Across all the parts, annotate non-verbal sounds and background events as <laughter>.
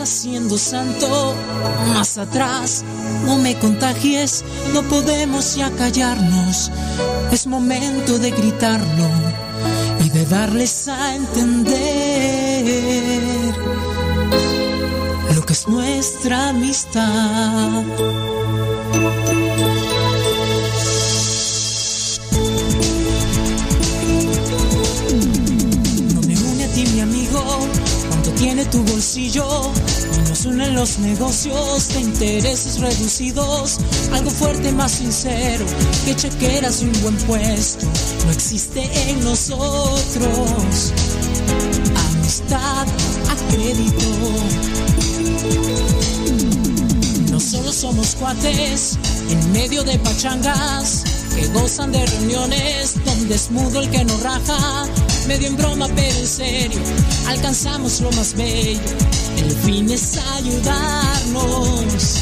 haciendo santo, más atrás, no me contagies, no podemos ya callarnos. Es momento de gritarlo y de darles a entender lo que es nuestra amistad. No me une a ti mi amigo, cuánto tiene tu bolsillo. Unen los negocios de intereses reducidos. Algo fuerte más sincero que chequeras y un buen puesto. No existe en nosotros. Amistad a crédito. No solo somos cuates en medio de pachangas que gozan de reuniones donde es mudo el que nos raja. Medio en broma, pero en serio, alcanzamos lo más bello. El fin es ayudarnos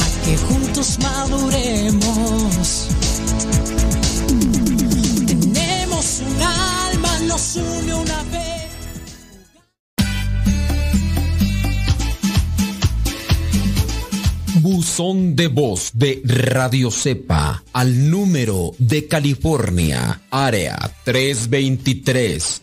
a que juntos maduremos. Tenemos un alma, nos une una vez. Buzón de voz de Radio Cepa al número de California, área 323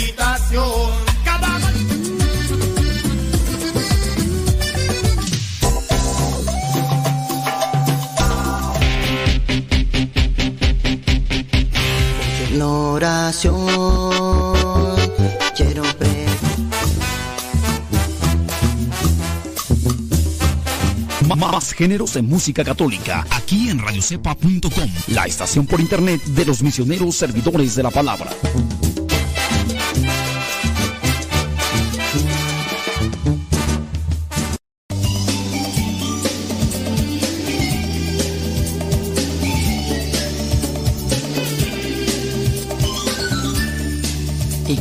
Meditación. Cada En oración quiero ver. Ma- Más géneros en música católica, aquí en radiocepa.com, la estación por internet de los misioneros servidores de la palabra.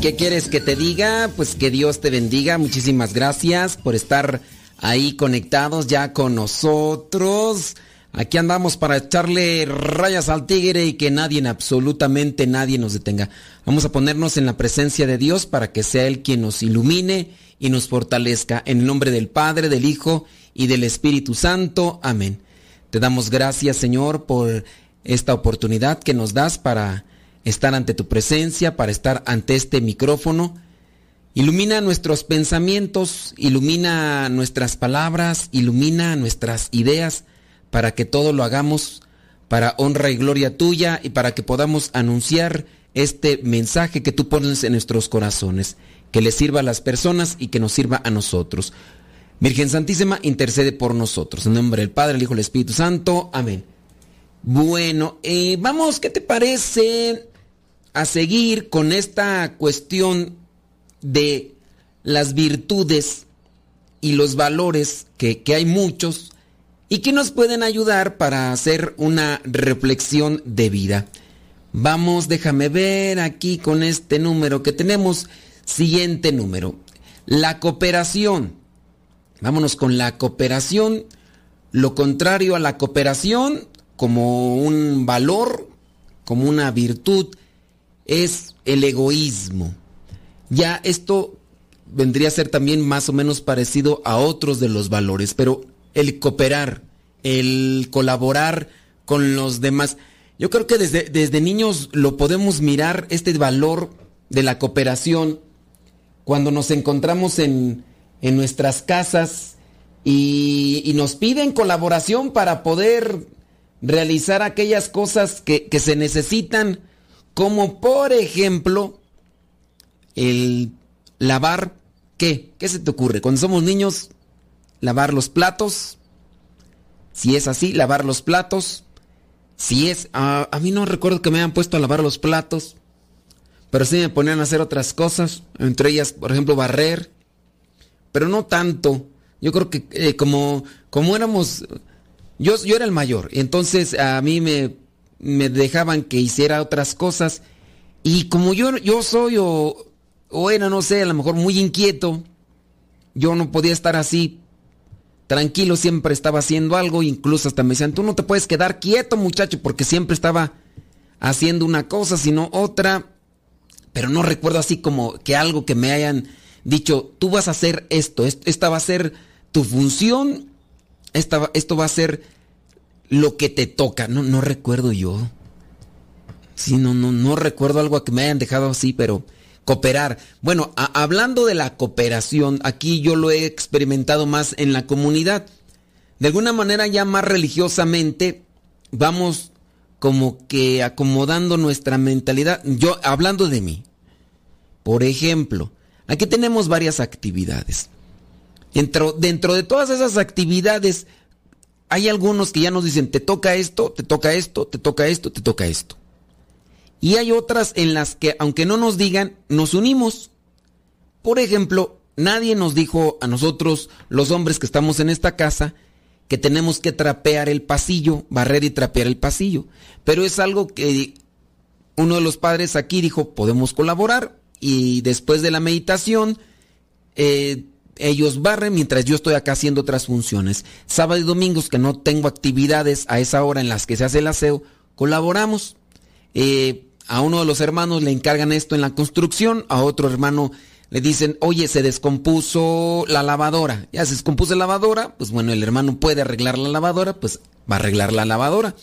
Qué quieres que te diga? Pues que Dios te bendiga. Muchísimas gracias por estar ahí conectados ya con nosotros. Aquí andamos para echarle rayas al tigre y que nadie, absolutamente nadie nos detenga. Vamos a ponernos en la presencia de Dios para que sea Él quien nos ilumine y nos fortalezca. En el nombre del Padre, del Hijo y del Espíritu Santo. Amén. Te damos gracias, Señor, por esta oportunidad que nos das para estar ante tu presencia, para estar ante este micrófono. Ilumina nuestros pensamientos, ilumina nuestras palabras, ilumina nuestras ideas, para que todo lo hagamos para honra y gloria tuya y para que podamos anunciar este mensaje que tú pones en nuestros corazones, que le sirva a las personas y que nos sirva a nosotros. Virgen Santísima, intercede por nosotros. En nombre del Padre, el Hijo y el Espíritu Santo. Amén. Bueno, eh, vamos, ¿qué te parece a seguir con esta cuestión de las virtudes y los valores, que, que hay muchos, y que nos pueden ayudar para hacer una reflexión de vida? Vamos, déjame ver aquí con este número que tenemos. Siguiente número. La cooperación. Vámonos con la cooperación. Lo contrario a la cooperación, como un valor, como una virtud, es el egoísmo. Ya esto vendría a ser también más o menos parecido a otros de los valores, pero el cooperar, el colaborar con los demás. Yo creo que desde, desde niños lo podemos mirar, este valor de la cooperación, cuando nos encontramos en, en nuestras casas y, y, nos piden colaboración para poder realizar aquellas cosas que, que se necesitan, como por ejemplo el lavar, ¿qué? ¿Qué se te ocurre? Cuando somos niños, lavar los platos, si es así, lavar los platos, si es, uh, a mí no recuerdo que me hayan puesto a lavar los platos, pero sí me ponían a hacer otras cosas, entre ellas, por ejemplo, barrer, pero no tanto. Yo creo que eh, como, como éramos, yo, yo era el mayor, entonces a mí me, me dejaban que hiciera otras cosas. Y como yo, yo soy o, o era, no sé, a lo mejor muy inquieto, yo no podía estar así tranquilo, siempre estaba haciendo algo, incluso hasta me decían, tú no te puedes quedar quieto muchacho, porque siempre estaba haciendo una cosa, sino otra, pero no recuerdo así como que algo que me hayan dicho, tú vas a hacer esto, esta va a ser tu función, esto va a ser lo que te toca, no, recuerdo yo. Sí, no, no, recuerdo algo que me hayan dejado así, pero cooperar. Bueno, hablando de la cooperación, aquí yo lo he experimentado más en la comunidad. De alguna manera ya más religiosamente vamos como que acomodando nuestra mentalidad. Yo, hablando de mí, por ejemplo, aquí tenemos varias actividades. Dentro, dentro de todas esas actividades, hay algunos que ya nos dicen, te toca esto, te toca esto, te toca esto, te toca esto. Y hay otras en las que, aunque no nos digan, nos unimos. Por ejemplo, nadie nos dijo a nosotros, los hombres que estamos en esta casa, que tenemos que trapear el pasillo, barrer y trapear el pasillo. Pero es algo que uno de los padres aquí dijo, podemos colaborar. Y después de la meditación, eh, ellos barren mientras yo estoy acá haciendo otras funciones. Sábado y domingos que no tengo actividades a esa hora en las que se hace el aseo, colaboramos. Eh, a uno de los hermanos le encargan esto en la construcción, a otro hermano le dicen, oye, se descompuso la lavadora. Ya se descompuso la lavadora, pues bueno, el hermano puede arreglar la lavadora, pues va a arreglar la lavadora.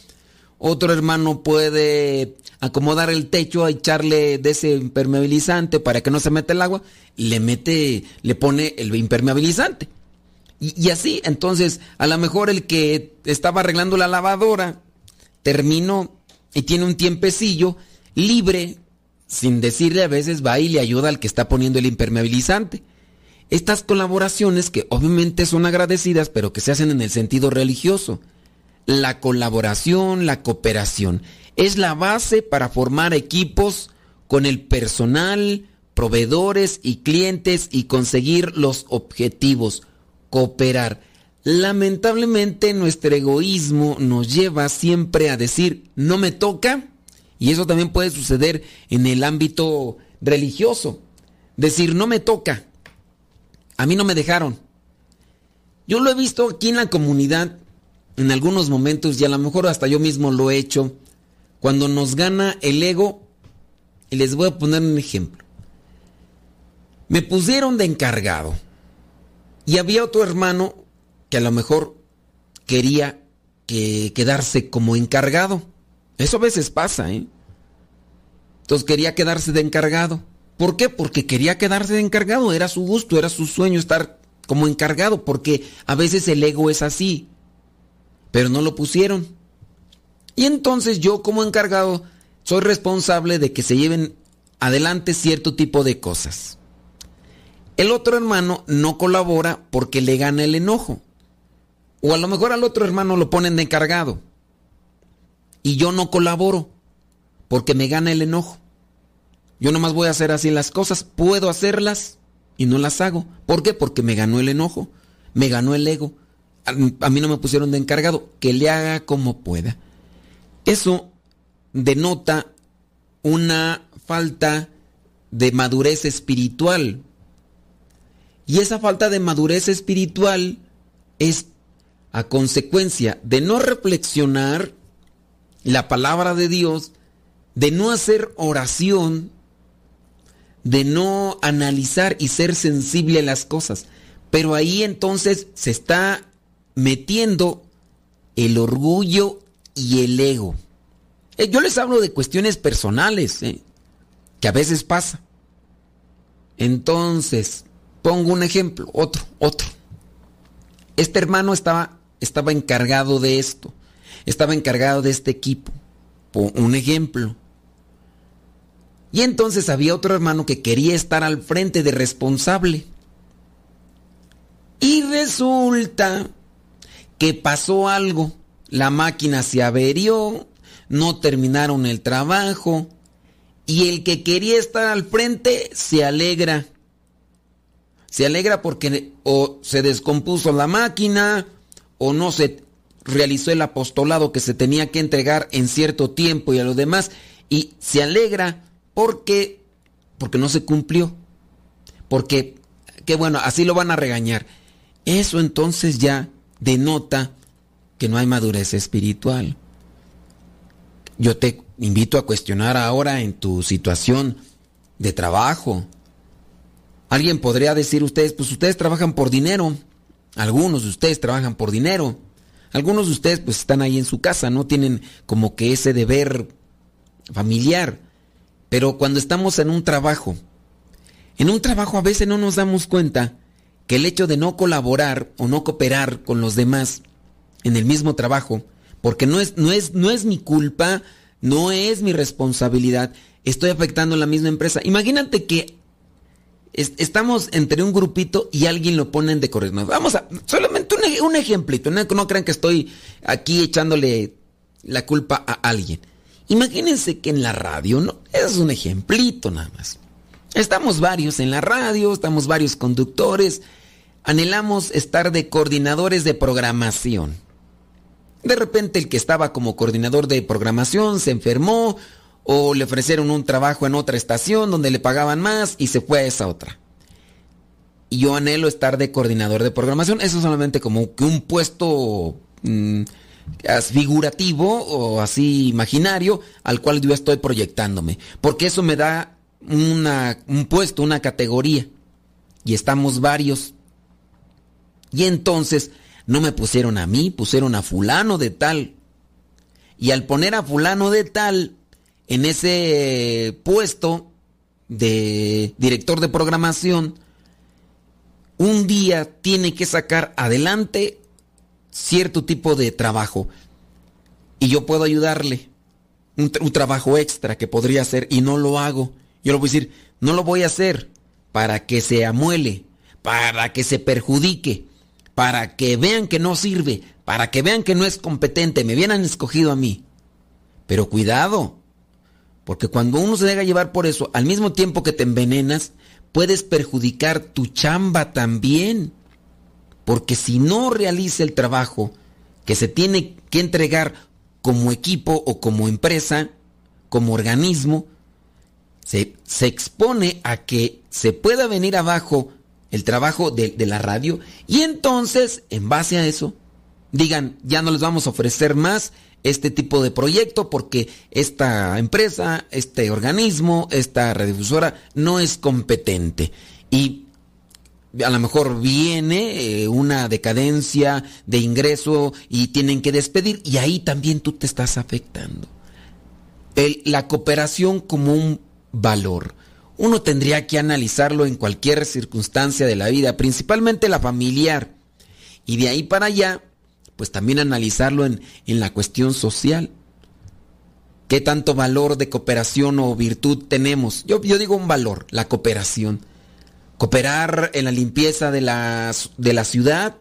Otro hermano puede acomodar el techo, a echarle de ese impermeabilizante para que no se meta el agua, le mete, le pone el impermeabilizante. Y, y así, entonces, a lo mejor el que estaba arreglando la lavadora terminó y tiene un tiempecillo libre, sin decirle a veces va y le ayuda al que está poniendo el impermeabilizante. Estas colaboraciones que obviamente son agradecidas, pero que se hacen en el sentido religioso. La colaboración, la cooperación, es la base para formar equipos con el personal, proveedores y clientes y conseguir los objetivos. Cooperar. Lamentablemente nuestro egoísmo nos lleva siempre a decir, no me toca, y eso también puede suceder en el ámbito religioso. Decir, no me toca. A mí no me dejaron. Yo lo he visto aquí en la comunidad en algunos momentos y a lo mejor hasta yo mismo lo he hecho. Cuando nos gana el ego, y les voy a poner un ejemplo. Me pusieron de encargado y había otro hermano que a lo mejor quería que quedarse como encargado. Eso a veces pasa, ¿eh? Entonces quería quedarse de encargado. ¿Por qué? Porque quería quedarse de encargado. Era su gusto, era su sueño estar como encargado. Porque a veces el ego es así. Pero no lo pusieron. Y entonces yo como encargado soy responsable de que se lleven adelante cierto tipo de cosas. El otro hermano no colabora porque le gana el enojo. O a lo mejor al otro hermano lo ponen de encargado. Y yo no colaboro porque me gana el enojo. Yo nomás voy a hacer así las cosas. Puedo hacerlas y no las hago. ¿Por qué? Porque me ganó el enojo. Me ganó el ego. A, mí no me pusieron de encargado. Que le haga como pueda. Eso denota una falta de madurez espiritual. Y esa falta de madurez espiritual es a consecuencia de no reflexionar la palabra de Dios, de no hacer oración, de no analizar y ser sensible a las cosas. Pero ahí entonces se está metiendo el orgullo y el ego. Eh, Yo les hablo de cuestiones personales, eh, que a veces pasa. Entonces, pongo un ejemplo, otro, otro. Este hermano estaba, estaba encargado de esto, estaba encargado de este equipo. Po- Un ejemplo. Y entonces había otro hermano que quería estar al frente de responsable. Y resulta que pasó algo. La máquina se averió, no terminaron el trabajo y el que quería estar al frente se alegra. Se alegra porque o se descompuso la máquina o no se realizó el apostolado que se tenía que entregar en cierto tiempo y a lo demás y se alegra porque porque no se cumplió. Porque que bueno, así lo van a regañar. Eso entonces ya denota que no hay madurez espiritual. Yo te invito a cuestionar ahora en tu situación de trabajo. Alguien podría decir ustedes, pues ustedes trabajan por dinero. Algunos de ustedes trabajan por dinero. Algunos de ustedes pues están ahí en su casa, no tienen como que ese deber familiar. Pero cuando estamos en un trabajo, en un trabajo a veces no nos damos cuenta que el hecho de no colaborar o no cooperar con los demás en el mismo trabajo, porque no es, no es, no es mi culpa, no es mi responsabilidad, estoy afectando a la misma empresa. Imagínate que es- estamos entre un grupito y alguien lo ponen de coordinador. Vamos a, solamente un ejemplito, no, no crean que estoy aquí echándole la culpa a alguien. Imagínense que en la radio, ¿no? Es un ejemplito nada más. Estamos varios en la radio, estamos varios conductores, anhelamos estar de coordinadores de programación. De repente el que estaba como coordinador de programación se enfermó o le ofrecieron un trabajo en otra estación donde le pagaban más y se fue a esa otra. Y yo anhelo estar de coordinador de programación. Eso solamente como que un puesto mm, as- figurativo o así imaginario al cual yo estoy proyectándome. Porque eso me da una- un puesto, una categoría. Y estamos varios. Y entonces no me pusieron a mí, pusieron a fulano de tal. Y al poner a fulano de tal en ese puesto de director de programación, un día tiene que sacar adelante cierto tipo de trabajo. Y yo puedo ayudarle. Un, un trabajo extra que podría hacer y no lo hago. Yo le voy a decir, no lo voy a hacer para que se amuele, para que se perjudique, para que vean que no sirve, para que vean que no es competente, me hubieran escogido a mí. Pero cuidado, porque cuando uno se deja llevar por eso, al mismo tiempo que te envenenas, puedes perjudicar tu chamba también. Porque si no realiza el trabajo que se tiene que entregar como equipo o como empresa, como organismo, se, se expone a que se pueda venir abajo el trabajo de, de la radio y entonces, en base a eso, digan, ya no les vamos a ofrecer más este tipo de proyecto porque esta empresa, este organismo, esta radiodifusora no es competente. Y a lo mejor viene eh, una decadencia de ingreso y tienen que despedir y ahí también tú te estás afectando. La cooperación como un valor. Uno tendría que analizarlo en cualquier circunstancia de la vida, principalmente la familiar. Y de ahí para allá, pues también analizarlo en, en la cuestión social. ¿Qué tanto valor de cooperación o virtud tenemos? Yo, digo un valor, la cooperación. Cooperar en la limpieza de la, de la ciudad.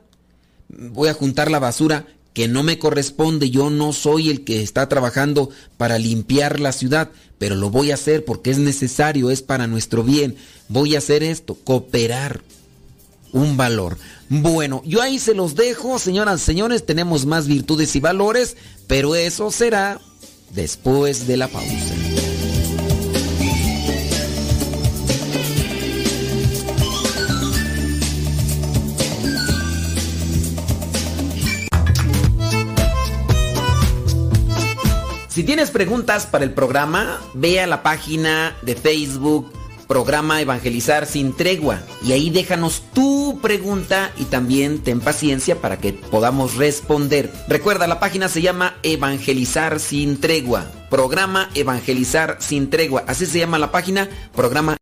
Voy a juntar la basura que no me corresponde. Yo no soy el que está trabajando para limpiar la ciudad, pero lo voy a hacer porque es necesario, es para nuestro bien. Voy a hacer esto, cooperar. Un valor. Bueno, yo ahí se los dejo, señoras señores, tenemos más virtudes y valores, pero eso será después de la pausa. Si tienes preguntas para el programa, ve a la página de Facebook Programa Evangelizar sin Tregua y ahí déjanos tu pregunta y también ten paciencia para que podamos responder. Recuerda, la página se llama Evangelizar sin Tregua. Programa Evangelizar sin Tregua. Así se llama la página, Programa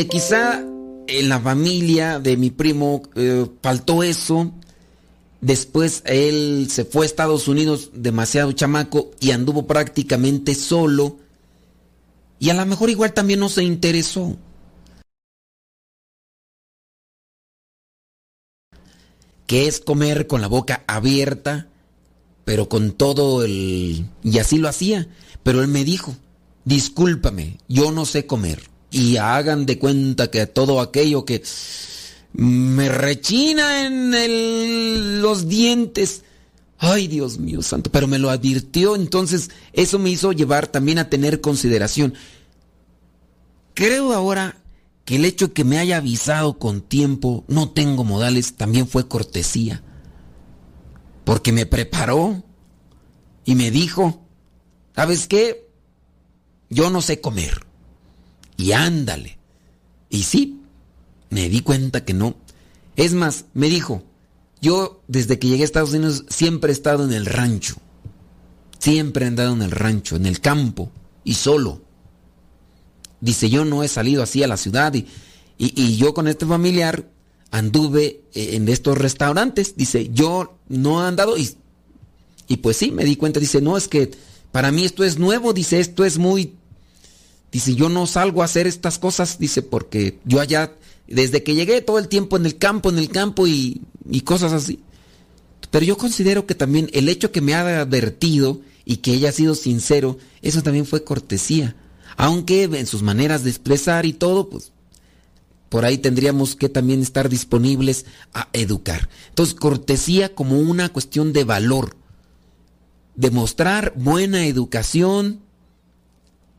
Eh, quizá en la familia de mi primo eh, faltó eso. Después él se fue a Estados Unidos demasiado chamaco y anduvo prácticamente solo. Y a lo mejor igual también no se interesó. Que es comer con la boca abierta, pero con todo el... Y así lo hacía. Pero él me dijo, discúlpame, yo no sé comer. Y hagan de cuenta que todo aquello que me rechina en el- los dientes. Ay, Dios mío santo, pero me lo advirtió, entonces eso me hizo llevar también a tener consideración. Creo ahora que el hecho de que me haya avisado con tiempo, no tengo modales, también fue cortesía. Porque me preparó y me dijo, ¿sabes qué? Yo no sé comer. Y ándale. Y sí, me di cuenta que no. Es más, me dijo, yo desde que llegué a Estados Unidos siempre he estado en el rancho. Siempre he andado en el rancho, en el campo y solo. Dice, yo no he salido así a la ciudad y, y- yo con este familiar anduve eh, en estos restaurantes. Dice, yo no he andado y, y pues sí, me di cuenta. Dice, no, es que para mí esto es nuevo. Dice, esto es muy... Dice, yo no salgo a hacer estas cosas. Dice, porque yo allá, desde que llegué todo el tiempo en el campo, en el campo y, y cosas así. Pero yo considero que también el hecho que me ha advertido y que ella ha sido sincero, eso también fue cortesía. Aunque en sus maneras de expresar y todo, pues por ahí tendríamos que también estar disponibles a educar. Entonces, cortesía como una cuestión de valor. Demostrar buena educación,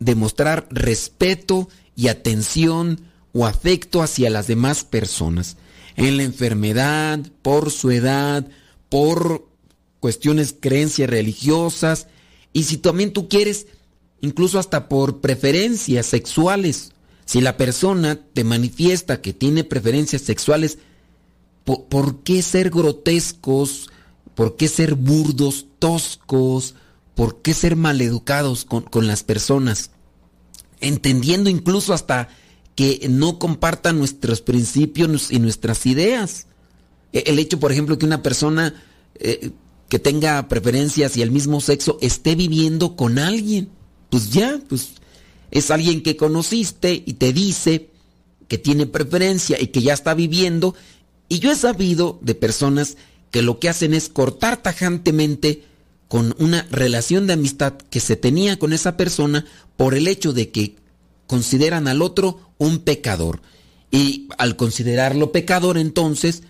demostrar respeto y atención o afecto hacia las demás personas. En la enfermedad, por su edad, por cuestiones creencias religiosas y si también tú quieres, incluso hasta por preferencias sexuales. Si la persona te manifiesta que tiene preferencias sexuales, ¿por, por qué ser grotescos? ¿Por qué ser burdos, toscos? ¿Por qué ser maleducados con, con las personas? Entendiendo incluso hasta que no compartan nuestros principios y nuestras ideas. E- El hecho, por ejemplo, que una persona eh, que tenga preferencias y el mismo sexo esté viviendo con alguien, pues ya, pues es alguien que conociste y te dice que tiene preferencia y que ya está viviendo. Y yo he sabido de personas que lo que hacen es cortar tajantemente con una relación de amistad que se tenía con esa persona por el hecho de que consideran al otro un pecador. Y al considerarlo pecador entonces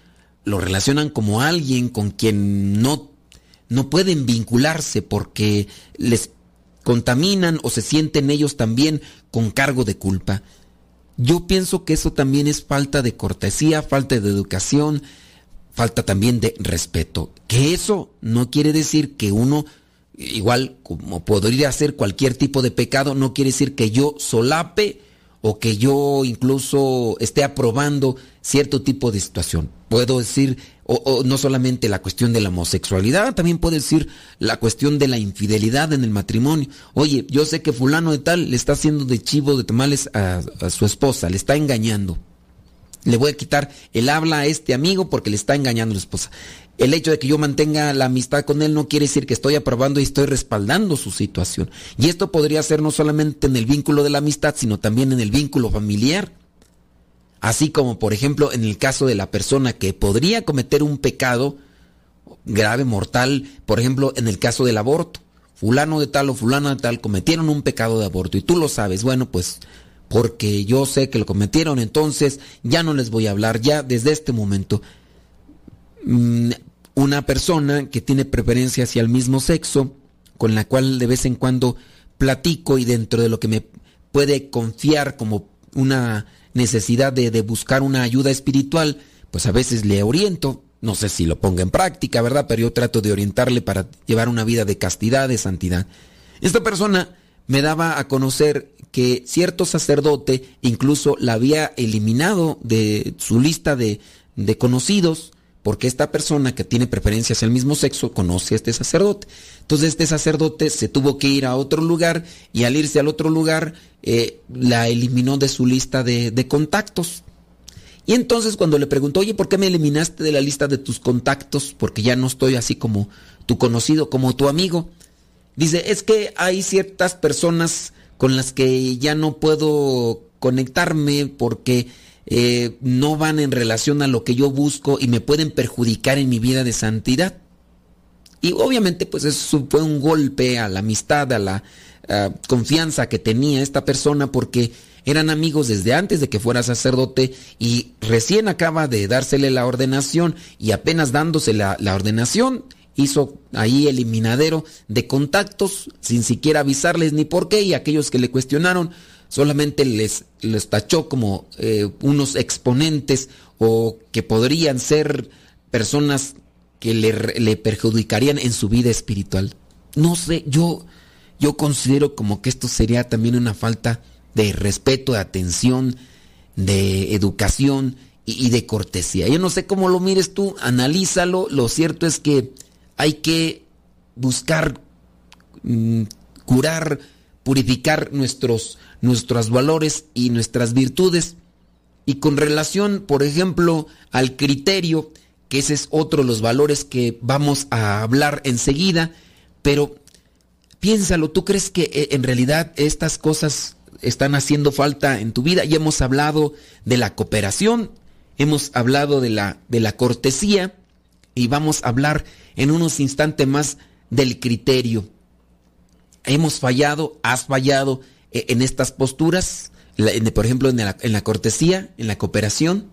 lo relacionan como alguien con quien no, no pueden vincularse porque les contaminan o se sienten ellos también con cargo de culpa. Yo pienso que eso también es falta de cortesía, falta de educación, falta también de respeto. Que eso no quiere decir que uno, igual como podría hacer cualquier tipo de pecado, no quiere decir que yo solape o que yo incluso esté aprobando cierto tipo de situación. Puedo decir, o, no solamente la cuestión de la homosexualidad, también puedo decir la cuestión de la infidelidad en el matrimonio. Oye, yo sé que fulano de tal le está haciendo de chivo de tamales a su esposa, le está engañando. Le voy a quitar el habla a este amigo porque le está engañando a la esposa. El hecho de que yo mantenga la amistad con él no quiere decir que estoy aprobando y estoy respaldando su situación. Y esto podría ser no solamente en el vínculo de la amistad, sino también en el vínculo familiar. Así como, por ejemplo, en el caso de la persona que podría cometer un pecado grave, mortal, por ejemplo, en el caso del aborto. Fulano de tal o fulano de tal cometieron un pecado de aborto y tú lo sabes. Bueno, pues porque yo sé que lo cometieron, entonces ya no les voy a hablar, ya desde este momento. Mm, Una persona que tiene preferencia hacia el mismo sexo, con la cual de vez en cuando platico y dentro de lo que me puede confiar como una necesidad de, de buscar una ayuda espiritual, pues a veces le oriento, no sé si lo ponga en práctica, ¿verdad? Pero yo trato de orientarle para llevar una vida de castidad, de santidad. Esta persona me daba a conocer que cierto sacerdote incluso la había eliminado de su lista de, de conocidos, porque esta persona que tiene preferencias al mismo sexo conoce a este sacerdote. Entonces este sacerdote se tuvo que ir a otro lugar y al irse al otro lugar eh, la eliminó de su lista de, de contactos. Y entonces cuando le preguntó, oye, ¿por qué me eliminaste de la lista de tus contactos? Porque ya no estoy así como tu conocido, como tu amigo. Dice, es que hay ciertas personas con las que ya no puedo conectarme porque eh, no van en relación a lo que yo busco y me pueden perjudicar en mi vida de santidad. Y obviamente pues eso fue un golpe a la amistad, a la confianza que tenía esta persona porque eran amigos desde antes de que fuera sacerdote y recién acaba de dársele la ordenación y apenas dándose la, la ordenación hizo ahí eliminadero de contactos sin siquiera avisarles ni por qué y aquellos que le cuestionaron solamente les, les tachó como eh, unos exponentes o que podrían ser personas que le, le, perjudicarían en su vida espiritual. No sé, yo, yo considero como que esto sería también una falta de respeto, de atención, de educación y, y de cortesía. Yo no sé cómo lo mires tú, analízalo. Lo cierto es que hay que buscar mmm, curar, purificar nuestros, nuestros valores y nuestras virtudes. Y con relación, por ejemplo, al criterio, que ese es otro de los valores que vamos a hablar enseguida, pero piénsalo, ¿tú crees que eh, en realidad estas cosas están haciendo falta en tu vida? Ya hemos hablado de la cooperación, hemos hablado de la, de la cortesía y vamos a hablar en unos instantes más del criterio. Hemos fallado, has fallado eh, en estas posturas, por ejemplo, en la, en la, cortesía, en la cooperación.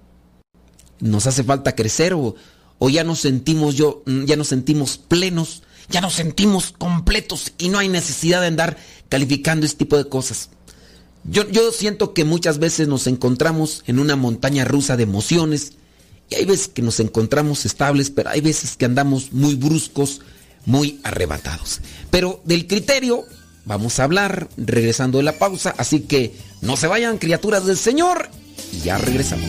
Nos hace falta crecer o, o ya nos sentimos yo, mm, ya nos sentimos plenos, ya nos sentimos completos y no hay necesidad de andar calificando este tipo de cosas. Yo, yo siento que muchas veces nos encontramos en una montaña rusa de emociones y hay veces que nos encontramos estables, pero hay veces que andamos muy bruscos, muy arrebatados. Pero del criterio vamos a hablar regresando de la pausa, así que no se vayan criaturas del Señor y ya regresamos.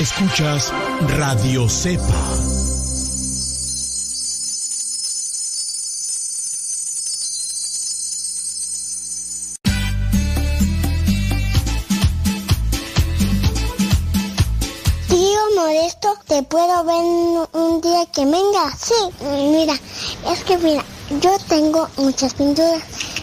Escuchas Radio Cepa. Tío Modesto, ¿te puedo ver un día que venga? Sí, mira, es que mira, yo tengo muchas pinturas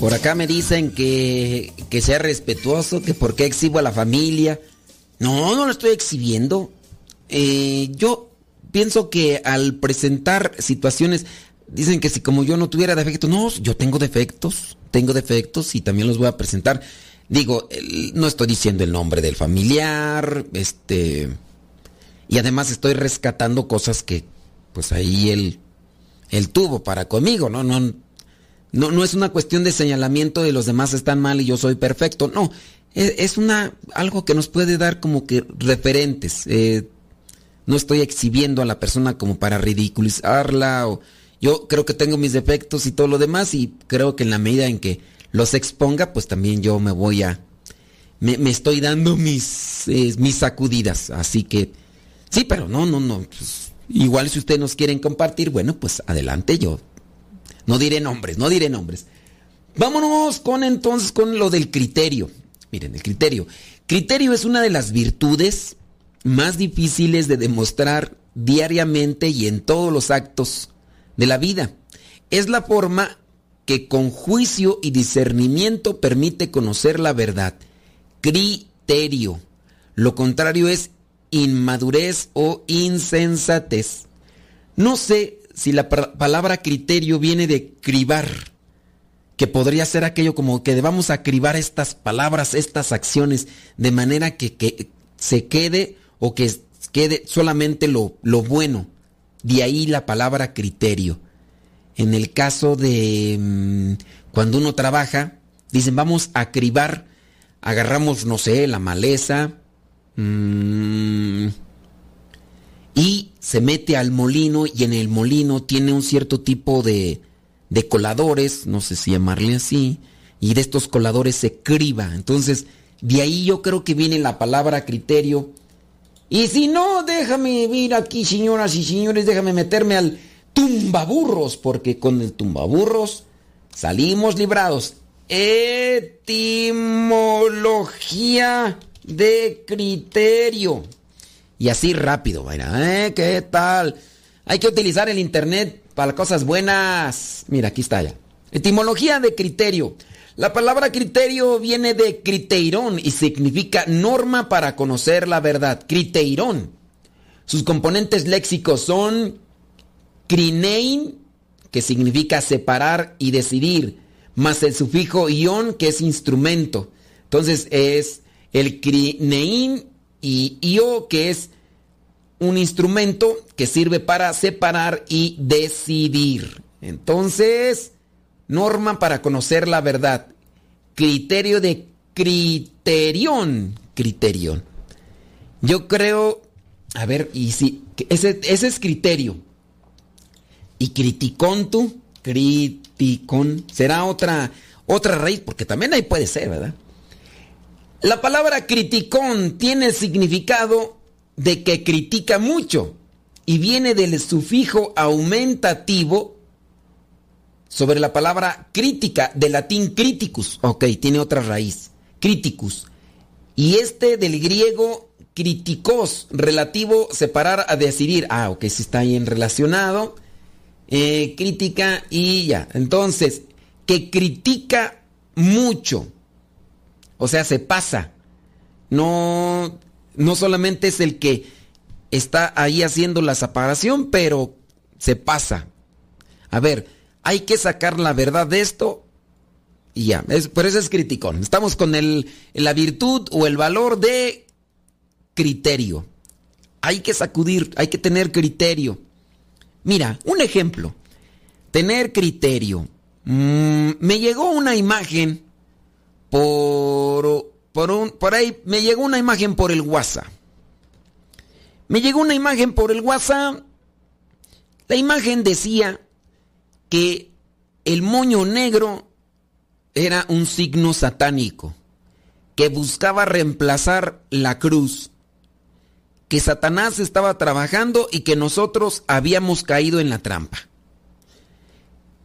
Por acá me dicen que, que sea respetuoso, que por qué exhibo a la familia. No, no lo estoy exhibiendo. Eh, yo pienso que al presentar situaciones, dicen que si como yo no tuviera defectos, no, yo tengo defectos, tengo defectos y también los voy a presentar. Digo, no estoy diciendo el nombre del familiar, este, y además estoy rescatando cosas que, pues ahí él, él tuvo para conmigo, ¿no? No, No, no es una cuestión de señalamiento de los demás están mal y yo soy perfecto. No, es, es una algo que nos puede dar como que referentes. Eh, no estoy exhibiendo a la persona como para ridiculizarla o yo creo que tengo mis defectos y todo lo demás y creo que en la medida en que los exponga, pues también yo me voy a me, me estoy dando mis mis sacudidas, así que sí, pero no, no, no. Pues, igual si ustedes nos quieren compartir, bueno, pues adelante yo. No diré nombres, no diré nombres. Vámonos con entonces con lo del criterio. Miren, el criterio. Criterio es una de las virtudes más difíciles de demostrar diariamente y en todos los actos de la vida. Es la forma que con juicio y discernimiento permite conocer la verdad. Criterio. Lo contrario es inmadurez o insensatez. No sé si la palabra criterio viene de cribar, que podría ser aquello como que debamos a estas palabras, estas acciones, de manera que, que se quede o que quede solamente lo, lo bueno. De ahí la palabra criterio. En el caso de mmm, cuando uno trabaja, dicen vamos a cribar, agarramos, no sé, la maleza mmm, y se mete al molino y en el molino tiene un cierto tipo de, de coladores, no sé si llamarle así, y de estos coladores se criba. Entonces, de ahí yo creo que viene la palabra criterio y si no, déjame ir aquí, señoras y señores, déjame meterme al tumbaburros, porque con el tumbaburros salimos librados. Etimología de criterio. Y así rápido, mira, ¿eh? ¿Qué tal? Hay que utilizar el internet para cosas buenas. Mira, aquí está ya. Etimología de criterio. La palabra criterio viene de criteirón y significa norma para conocer la verdad. Criteirón. Sus componentes léxicos son crinein, que significa separar y decidir, más el sufijo ion, que es instrumento. Entonces es el crinein y io, que es un instrumento que sirve para separar y decidir. Entonces, norma para conocer la verdad. Criterio de criterión. Criterión. Yo creo, a ver, y si, ese, ese es criterio. Y criticón tú, criticón, será otra, otra raíz, porque también ahí puede ser, ¿verdad? La palabra criticón tiene el significado de que critica mucho y viene del sufijo aumentativo sobre la palabra crítica, del latín criticus. Ok, tiene otra raíz. Criticus. Y este del griego criticos, relativo, separar a decidir. Ah, ok, si está bien relacionado. Eh, crítica y ya. Entonces, que critica mucho. O sea, se pasa. No, no solamente es el que está ahí haciendo la separación, pero se pasa. A ver, hay que sacar la verdad de esto y ya. Es, por eso es criticón. Estamos con el, la virtud o el valor de criterio. Hay que sacudir, hay que tener criterio. Mira, un ejemplo. Tener criterio. Mm, me llegó una imagen por, por, un, por ahí, me llegó una imagen por el WhatsApp. Me llegó una imagen por el WhatsApp. La imagen decía que el moño negro era un signo satánico que buscaba reemplazar la cruz, que Satanás estaba trabajando y que nosotros habíamos caído en la trampa.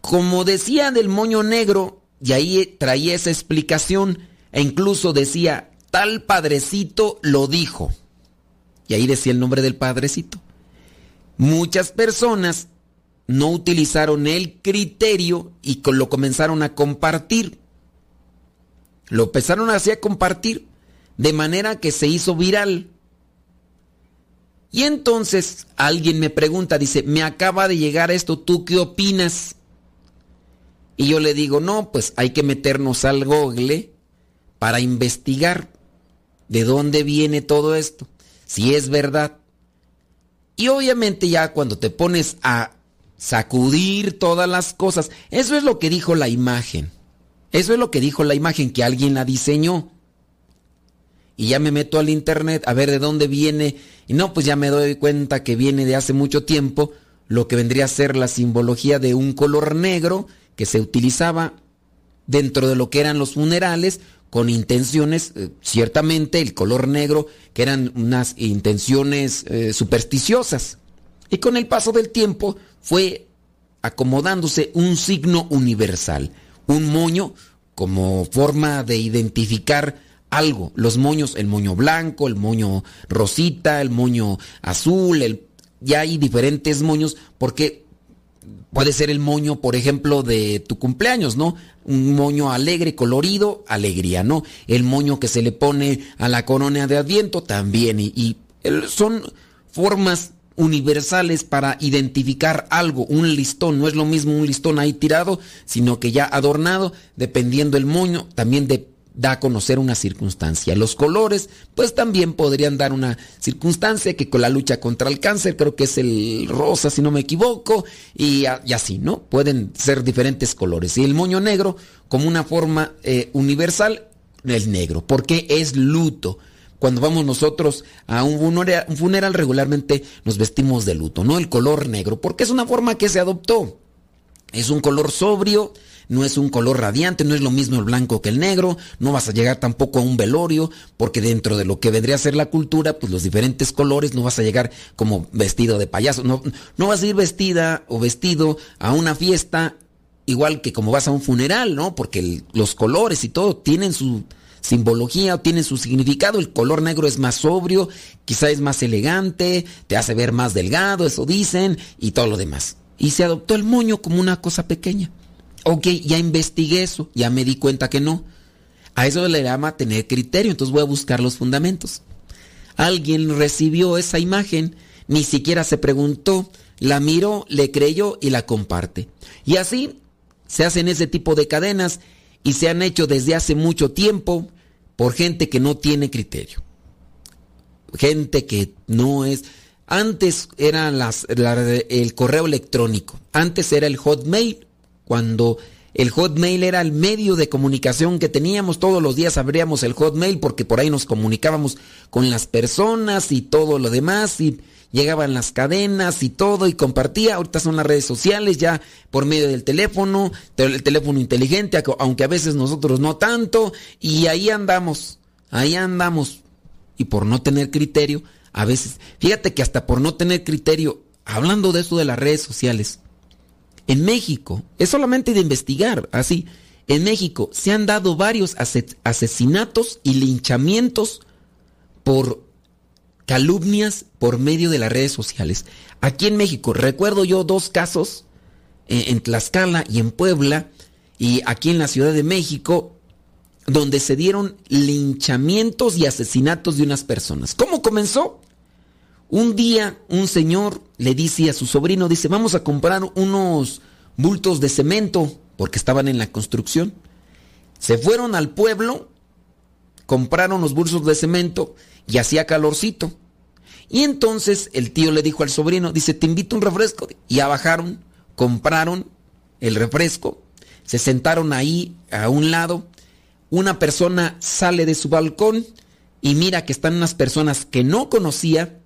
Como decía del moño negro, y ahí traía esa explicación, e incluso decía, tal padrecito lo dijo. Y ahí decía el nombre del padrecito. Muchas personas no utilizaron el criterio y lo comenzaron a compartir. Lo empezaron así a compartir de manera que se hizo viral. Y entonces alguien me pregunta, dice, me acaba de llegar esto, ¿tú qué opinas? Y yo le digo, no, pues hay que meternos al google para investigar de dónde viene todo esto, si es verdad. Y obviamente ya cuando te pones a sacudir todas las cosas. Eso es lo que dijo la imagen. Eso es lo que dijo la imagen, que alguien la diseñó. Y ya me meto al internet a ver de dónde viene. Y no, pues ya me doy cuenta que viene de hace mucho tiempo lo que vendría a ser la simbología de un color negro que se utilizaba dentro de lo que eran los funerales con intenciones, eh, ciertamente el color negro, que eran unas intenciones eh, supersticiosas. Y con el paso del tiempo fue acomodándose un signo universal, un moño como forma de identificar algo. Los moños, el moño blanco, el moño rosita, el moño azul, el... ya hay diferentes moños porque puede ser el moño, por ejemplo, de tu cumpleaños, ¿no? Un moño alegre, colorido, alegría, ¿no? El moño que se le pone a la corona de Adviento también. Y, y son formas universales para identificar algo, un listón, no es lo mismo un listón ahí tirado, sino que ya adornado, dependiendo el moño, también de da a conocer una circunstancia. Los colores, pues también podrían dar una circunstancia que con la lucha contra el cáncer, creo que es el rosa, si no me equivoco, y, así, ¿no? Pueden ser diferentes colores. Y el moño negro, como una forma eh, universal, el negro, porque es luto. Cuando vamos nosotros a un funeral, un funeral regularmente nos vestimos de luto, ¿no? El color negro, porque es una forma que se adoptó. Es un color sobrio, no es un color radiante, no es lo mismo el blanco que el negro, no vas a llegar tampoco a un velorio, porque dentro de lo que vendría a ser la cultura, pues los diferentes colores, no vas a llegar como vestido de payaso, no, no vas a ir vestida o vestido a una fiesta igual que como vas a un funeral, ¿no? Porque los colores y todo tienen su simbología o tienen su significado. El color negro es más sobrio, quizá es más elegante, te hace ver más delgado, eso dicen, y todo lo demás. Y se adoptó el moño como una cosa pequeña. Ok, ya investigué eso, ya me di cuenta que no. A eso le llama tener criterio, entonces voy a buscar los fundamentos. Alguien recibió esa imagen, ni siquiera se preguntó, la miró, le creyó y la comparte. Y así se hacen ese tipo de cadenas y se han hecho desde hace mucho tiempo por gente que no tiene criterio. Gente que no es... Antes era el correo electrónico, antes era el hotmail, cuando el hotmail era el medio de comunicación que teníamos, todos los días abríamos el hotmail porque por ahí nos comunicábamos con las personas y todo lo demás y llegaban las cadenas y todo y compartía. Ahorita son las redes sociales ya por medio del teléfono, el teléfono inteligente, aunque a veces nosotros no tanto y ahí andamos, ahí andamos. Y por no tener criterio, a veces, fíjate que hasta por no tener criterio, hablando de eso de las redes sociales, en México, es solamente de investigar, así, en México se han dado varios asesinatos y linchamientos por calumnias por medio de las redes sociales. Aquí en México, recuerdo yo dos casos, eh, en Tlaxcala y en Puebla, y aquí en la Ciudad de México, donde se dieron linchamientos y asesinatos de unas personas. ¿Cómo comenzó? Un día un señor le dice a su sobrino, dice, vamos a comprar unos bultos de cemento, porque estaban en la construcción. Se fueron al pueblo, compraron los bultos de cemento y hacía calorcito. Y entonces el tío le dijo al sobrino, dice, te invito un refresco. Y ya bajaron, compraron el refresco, se sentaron ahí a un lado. Una persona sale de su balcón y mira que están unas personas que no conocía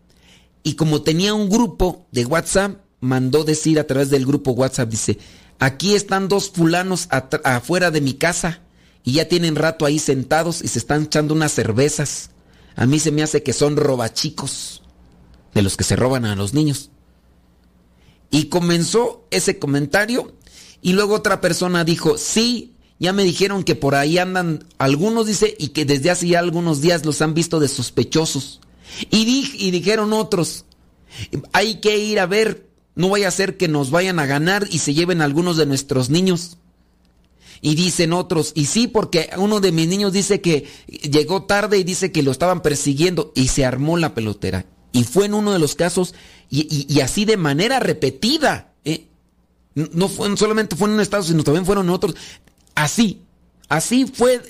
y como tenía un grupo de WhatsApp, mandó decir a través del grupo WhatsApp, dice, aquí están dos fulanos afuera de mi casa y ya tienen rato ahí sentados y se están echando unas cervezas. A mí se me hace que son robachicos, de los que se roban a los niños. Y comenzó ese comentario y luego otra persona dijo, sí, ya me dijeron que por ahí andan algunos, dice, y que desde hace ya algunos días los han visto de sospechosos. Y, y dijeron otros, hay que ir a ver, no vaya a ser que nos vayan a ganar y se lleven algunos de nuestros niños. Y dicen otros, y sí, porque uno de mis niños dice que llegó tarde y dice que lo estaban persiguiendo y se armó la pelotera. Y fue en uno de los casos, y, así de manera repetida. ¿eh? No fue, solamente fue en un estado, sino también fueron otros. Así, así fue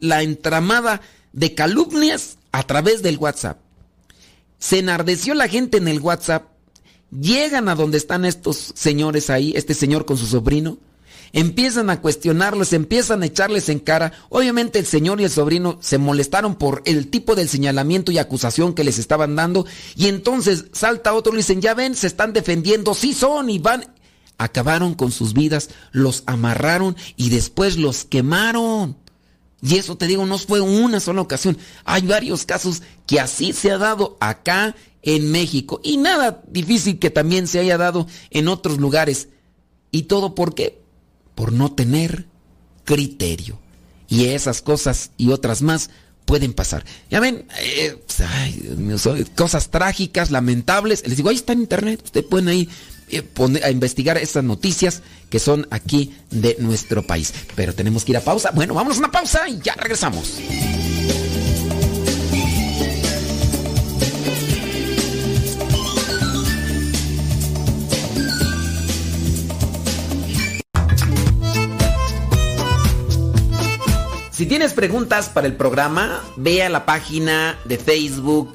la entramada de calumnias a través del WhatsApp. Se enardeció la gente en el WhatsApp llegan a donde están estos señores ahí, este señor con su sobrino, empiezan a cuestionarles, empiezan a echarles en cara. Obviamente el señor y el sobrino se molestaron por el tipo del señalamiento y acusación que les estaban dando y entonces salta otro y dicen, ya ven, se están defendiendo, sí son y van. Acabaron con sus vidas, los amarraron y después los quemaron. Y eso te digo, no fue una sola ocasión. Hay varios casos que así se ha dado acá en México. Y nada difícil que también se haya dado en otros lugares. ¿Y todo por qué? Por no tener criterio. Y esas cosas y otras más pueden pasar. Ya ven, eh, cosas trágicas, lamentables. Les digo, ahí está en internet. Ustedes pueden ahí a investigar estas noticias que son aquí de nuestro país. Pero tenemos que ir a pausa. Bueno, vamos a una pausa y ya regresamos. Si tienes preguntas para el programa, ve a la página de Facebook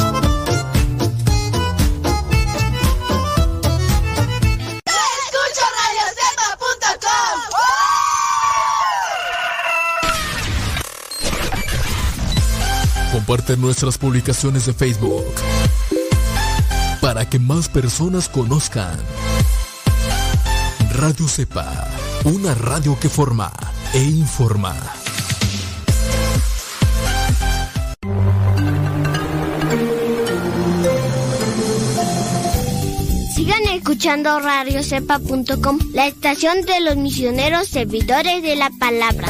Comparte nuestras publicaciones de Facebook para que más personas conozcan. Radio Sepa, una radio que forma e informa. Sigan escuchando radiocepa.com, la estación de los misioneros servidores de la palabra.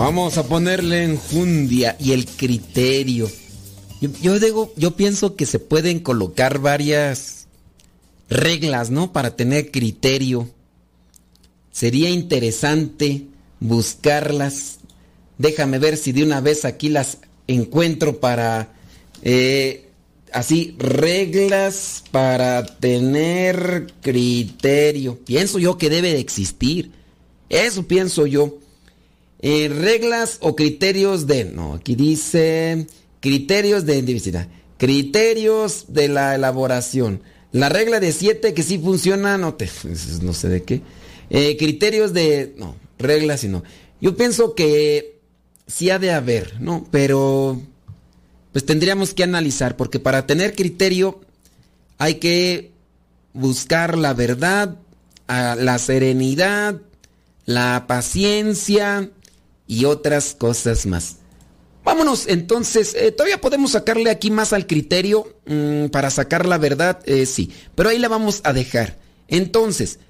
Vamos a ponerle enjundia y el criterio. Yo, digo, yo pienso que se pueden colocar varias reglas, ¿no? Para tener criterio. Sería interesante buscarlas. Déjame ver si de una vez aquí las encuentro para... Eh, así, reglas para tener criterio. Pienso yo que debe de existir. Eso pienso yo. Eh, reglas o criterios de... No, aquí dice criterios de individualidad. Criterios de la elaboración. La regla de siete que sí funciona, no, te, <laughs> no sé de qué. Eh, criterios de... No, reglas y no. Yo pienso que sí ha de haber, ¿no? Pero pues tendríamos que analizar, porque para tener criterio hay que buscar la verdad, la serenidad, la paciencia, y otras cosas más. Vámonos, entonces, eh, todavía podemos sacarle aquí más al criterio mm, para sacar la verdad, eh, sí, pero ahí la vamos a dejar. Entonces,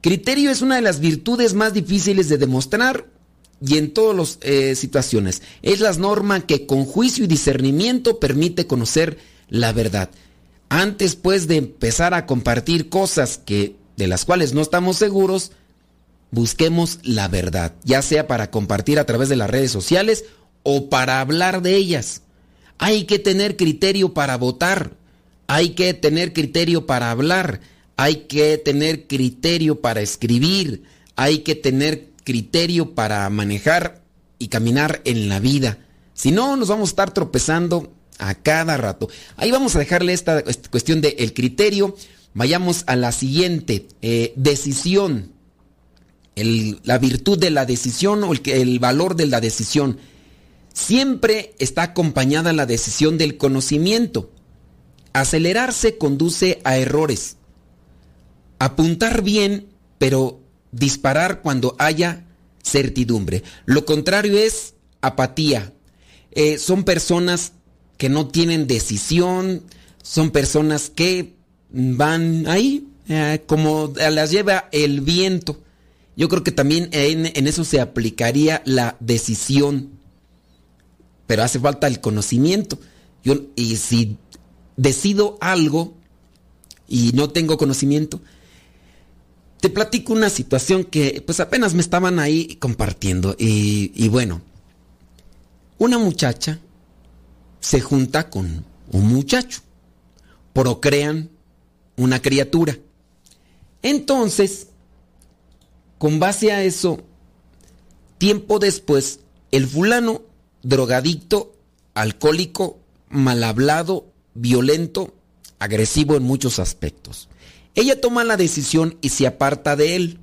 criterio es una de las virtudes más difíciles de demostrar y en todas las eh, situaciones. Es la norma que con juicio y discernimiento permite conocer la verdad. Antes pues de empezar a compartir cosas que de las cuales no estamos seguros, busquemos la verdad, ya sea para compartir a través de las redes sociales o para hablar de ellas. Hay que tener criterio para votar, hay que tener criterio para hablar, hay que tener criterio para escribir, hay que tener criterio para manejar y caminar en la vida. Si no, nos vamos a estar tropezando a cada rato. Ahí vamos a dejarle esta, cuestión del criterio. Vayamos a la siguiente, eh, decisión. La virtud de la decisión o el, valor de la decisión. Siempre está acompañada la decisión del conocimiento. Acelerarse conduce a errores. Apuntar bien, pero disparar cuando haya certidumbre. Lo contrario es apatía. Eh, son personas que no tienen decisión, son personas que van ahí eh, como las lleva el viento. Yo creo que también en, eso se aplicaría la decisión, pero hace falta el conocimiento. Yo, y si decido algo y no tengo conocimiento, te platico una situación que pues apenas me estaban ahí compartiendo y, y bueno, una muchacha se junta con un muchacho, procrean una criatura. Entonces, con base a eso, tiempo después, el fulano, drogadicto, alcohólico, mal hablado, violento, agresivo en muchos aspectos. Ella toma la decisión y se aparta de él.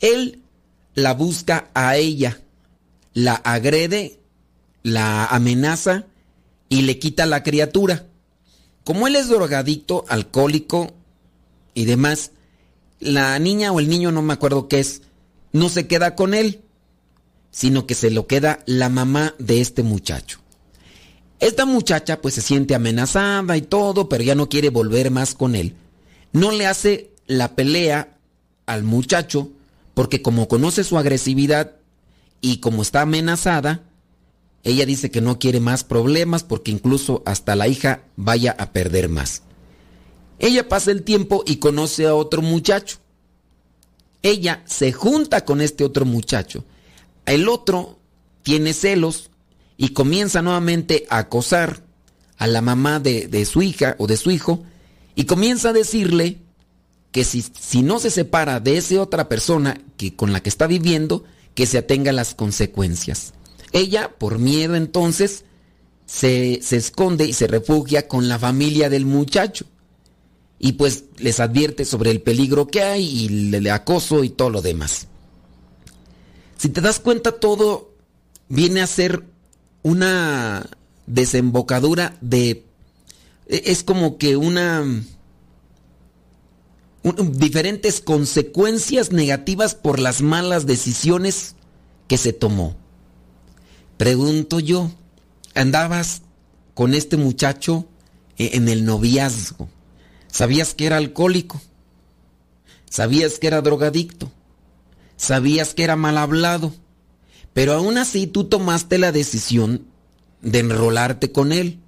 Él la busca a ella, la agrede, la amenaza y le quita la criatura. Como él es drogadicto, alcohólico y demás, la niña o el niño, no me acuerdo qué es, no se queda con él, sino que se lo queda la mamá de este muchacho. Esta muchacha pues se siente amenazada y todo, pero ya no quiere volver más con él. No le hace la pelea al muchacho porque como conoce su agresividad y como está amenazada, ella dice que no quiere más problemas porque incluso hasta la hija vaya a perder más. Ella pasa el tiempo y conoce a otro muchacho. Ella se junta con este otro muchacho. El otro tiene celos y comienza nuevamente a acosar a la mamá de, su hija o de su hijo y comienza a decirle que si, si no se separa de esa otra persona que, con la que está viviendo, que se atenga a las consecuencias. Ella, por miedo entonces, se, esconde y se refugia con la familia del muchacho. Y pues les advierte sobre el peligro que hay y el acoso y todo lo demás. Si te das cuenta, todo viene a ser una desembocadura de... E, es como que una... diferentes consecuencias negativas por las malas decisiones que se tomó. Pregunto yo, andabas con este muchacho e, en el noviazgo. ¿Sabías que era alcohólico? ¿Sabías que era drogadicto? ¿Sabías que era mal hablado? Pero aún así tú tomaste la decisión de enrolarte con él,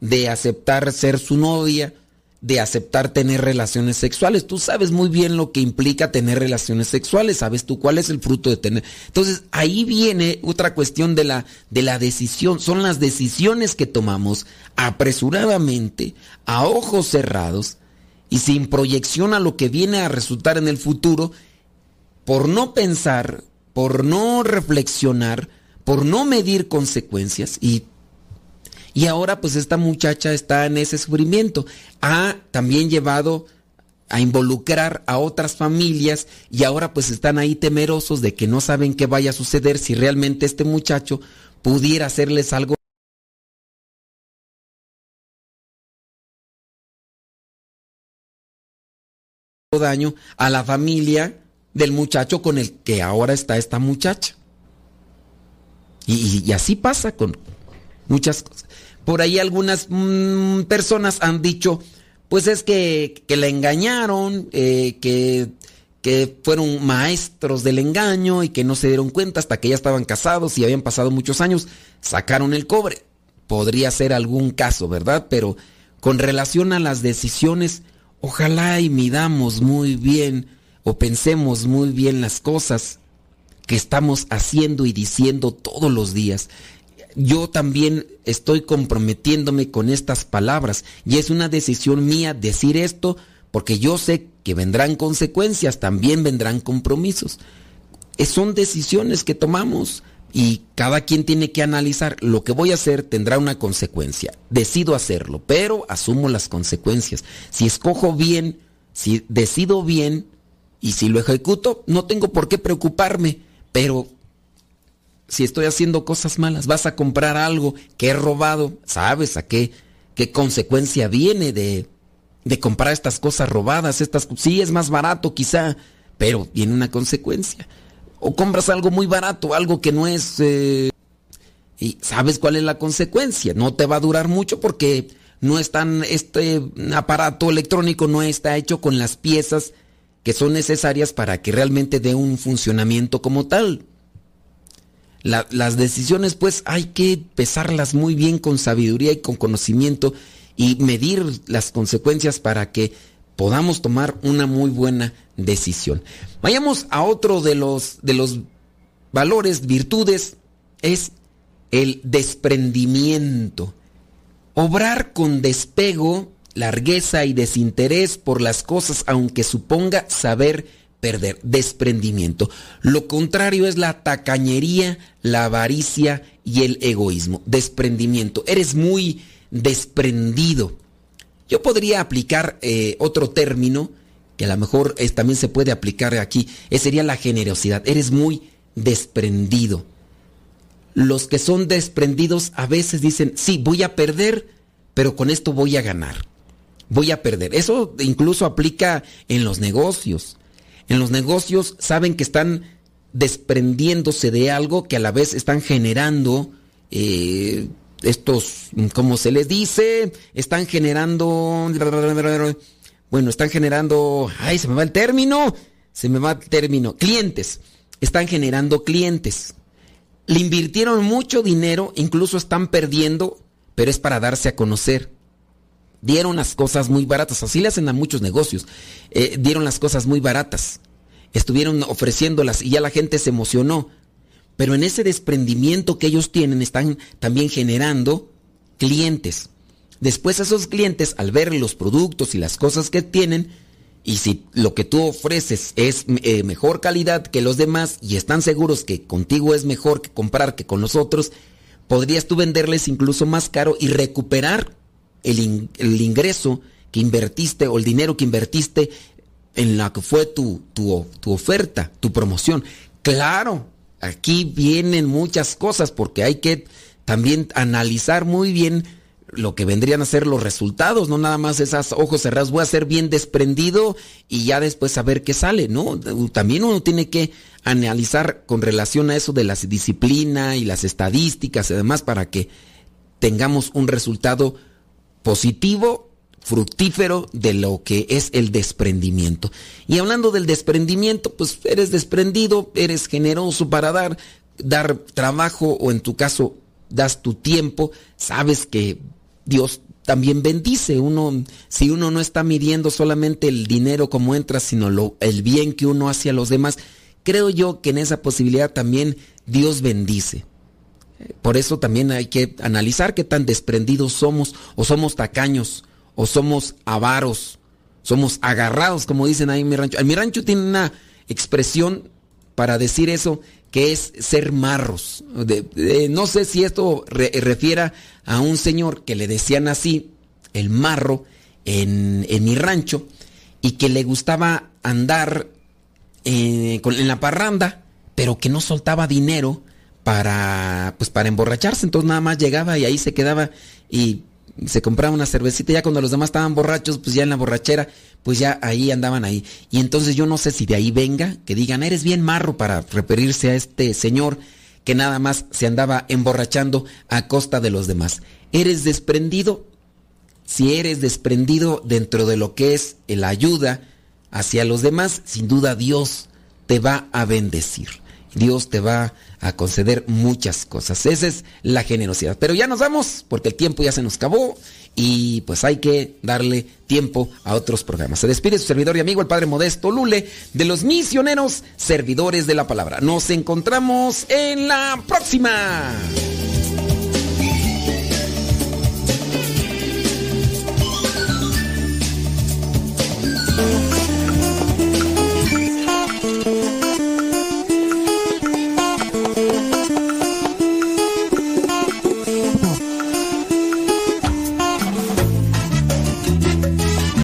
de aceptar ser su novia, de aceptar tener relaciones sexuales. Tú sabes muy bien lo que implica tener relaciones sexuales, sabes tú cuál es el fruto de tener. Entonces, ahí viene otra cuestión de la de la decisión, son las decisiones que tomamos apresuradamente, a ojos cerrados y sin proyección a lo que viene a resultar en el futuro por no pensar, por no reflexionar, por no medir consecuencias y y ahora pues esta muchacha está en ese sufrimiento. Ha también llevado a involucrar a otras familias y ahora pues están ahí temerosos de que no saben qué vaya a suceder si realmente este muchacho pudiera hacerles algo daño a la familia del muchacho con el que ahora está esta muchacha. Y, y así pasa con muchas cosas. Por ahí algunas mm, personas han dicho, pues es que, que la engañaron, eh, que, que fueron maestros del engaño y que no se dieron cuenta hasta que ya estaban casados y habían pasado muchos años, sacaron el cobre. Podría ser algún caso, ¿verdad? Pero con relación a las decisiones, ojalá y midamos muy bien o pensemos muy bien las cosas que estamos haciendo y diciendo todos los días yo también estoy comprometiéndome con estas palabras y es una decisión mía decir esto porque yo sé que vendrán consecuencias, también vendrán compromisos. son decisiones que tomamos y cada quien tiene que analizar lo que voy a hacer tendrá una consecuencia. Decido hacerlo, pero asumo las consecuencias. Si escojo bien, si decido bien y si lo ejecuto, no tengo por qué preocuparme, pero si estoy haciendo cosas malas, vas a comprar algo que he robado, sabes a qué qué consecuencia viene de de comprar estas cosas robadas, estas sí es más barato quizá, pero viene una consecuencia o compras algo muy barato, algo que no es... Eh, y sabes cuál es la consecuencia. No te va a durar mucho porque no están, este aparato electrónico no está hecho con las piezas que son necesarias para que realmente dé un funcionamiento como tal. Las decisiones pues hay que pesarlas muy bien con sabiduría y con conocimiento y medir las consecuencias para que podamos tomar una muy buena decisión. Vayamos a otro de los, de los valores, virtudes, es el desprendimiento. Obrar con despego, largueza y desinterés por las cosas, aunque suponga saber perder, desprendimiento. Lo contrario es la tacañería, la avaricia y el egoísmo. Desprendimiento. Eres muy desprendido. Yo podría aplicar eh, otro término que a lo mejor también se puede aplicar aquí, esa sería la generosidad. Eres muy desprendido. Los que son desprendidos a veces dicen, sí, voy a perder, pero con esto voy a ganar. Voy a perder. Eso incluso aplica en los negocios. En los negocios saben que están desprendiéndose de algo que a la vez están generando eh, estos, como se les dice, están generando bueno, están generando, ay, se me va el término, se me va el término, clientes, están generando clientes. Le invirtieron mucho dinero, incluso están perdiendo, pero es para darse a conocer. Dieron las cosas muy baratas, así le hacen a muchos negocios. Eh, dieron las cosas muy baratas, estuvieron ofreciéndolas y ya la gente se emocionó. Pero en ese desprendimiento que ellos tienen están también generando clientes. Después esos clientes, al ver los productos y las cosas que tienen, y si lo que tú ofreces es eh, mejor calidad que los demás y están seguros que contigo es mejor que comprar que con nosotros, podrías tú venderles incluso más caro y recuperar el, ingreso que invertiste o el dinero que invertiste en la que fue tu, tu, tu oferta, tu promoción. Claro, aquí vienen muchas cosas porque hay que también analizar muy bien lo que vendrían a ser los resultados, no nada más esas ojos cerrados, voy a ser bien desprendido y ya después saber qué sale, ¿no? También uno tiene que analizar con relación a eso de la disciplina y las estadísticas y demás para que tengamos un resultado positivo, fructífero de lo que es el desprendimiento. Y hablando del desprendimiento, pues eres desprendido, eres generoso para dar, dar trabajo o en tu caso das tu tiempo, sabes que Dios también bendice. Uno, si uno no está midiendo solamente el dinero como entra, sino lo, el bien que uno hace a los demás, creo yo que en esa posibilidad también Dios bendice. Por eso también hay que analizar qué tan desprendidos somos, o somos tacaños, o somos avaros, somos agarrados, como dicen ahí en mi rancho. En mi rancho tiene una expresión para decir eso, que es ser marros. no sé si esto refiera a un señor que le decían así, el marro, en, mi rancho, y que le gustaba andar eh, en la parranda, pero que no soltaba dinero para, pues para emborracharse. Entonces nada más llegaba y ahí se quedaba y se compraba una cervecita. Ya cuando los demás estaban borrachos, pues ya en la borrachera, pues ya ahí andaban ahí. Y entonces yo no sé si de ahí venga, que digan, eres bien marro para referirse a este señor que nada más se andaba emborrachando a costa de los demás. ¿Eres desprendido? Si eres desprendido dentro de lo que es la ayuda hacia los demás, sin duda Dios te va a bendecir. Dios te va a conceder muchas cosas. Esa es la generosidad. Pero ya nos vamos porque el tiempo ya se nos acabó y pues hay que darle tiempo a otros programas. Se despide su servidor y amigo el Padre Modesto Lule de los misioneros servidores de la palabra. Nos encontramos en la próxima.